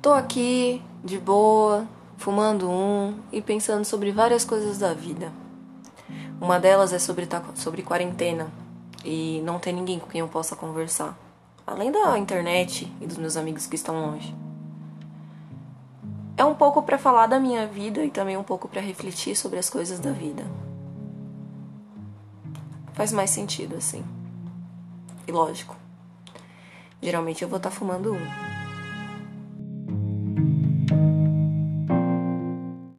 Tô aqui, de boa, fumando um e pensando sobre várias coisas da vida. Uma delas é sobre, sobre quarentena e não ter ninguém com quem eu possa conversar, além da internet e dos meus amigos que estão longe. É um pouco para falar da minha vida e também um pouco para refletir sobre as coisas da vida. Faz mais sentido assim. E lógico, geralmente eu vou estar tá fumando um.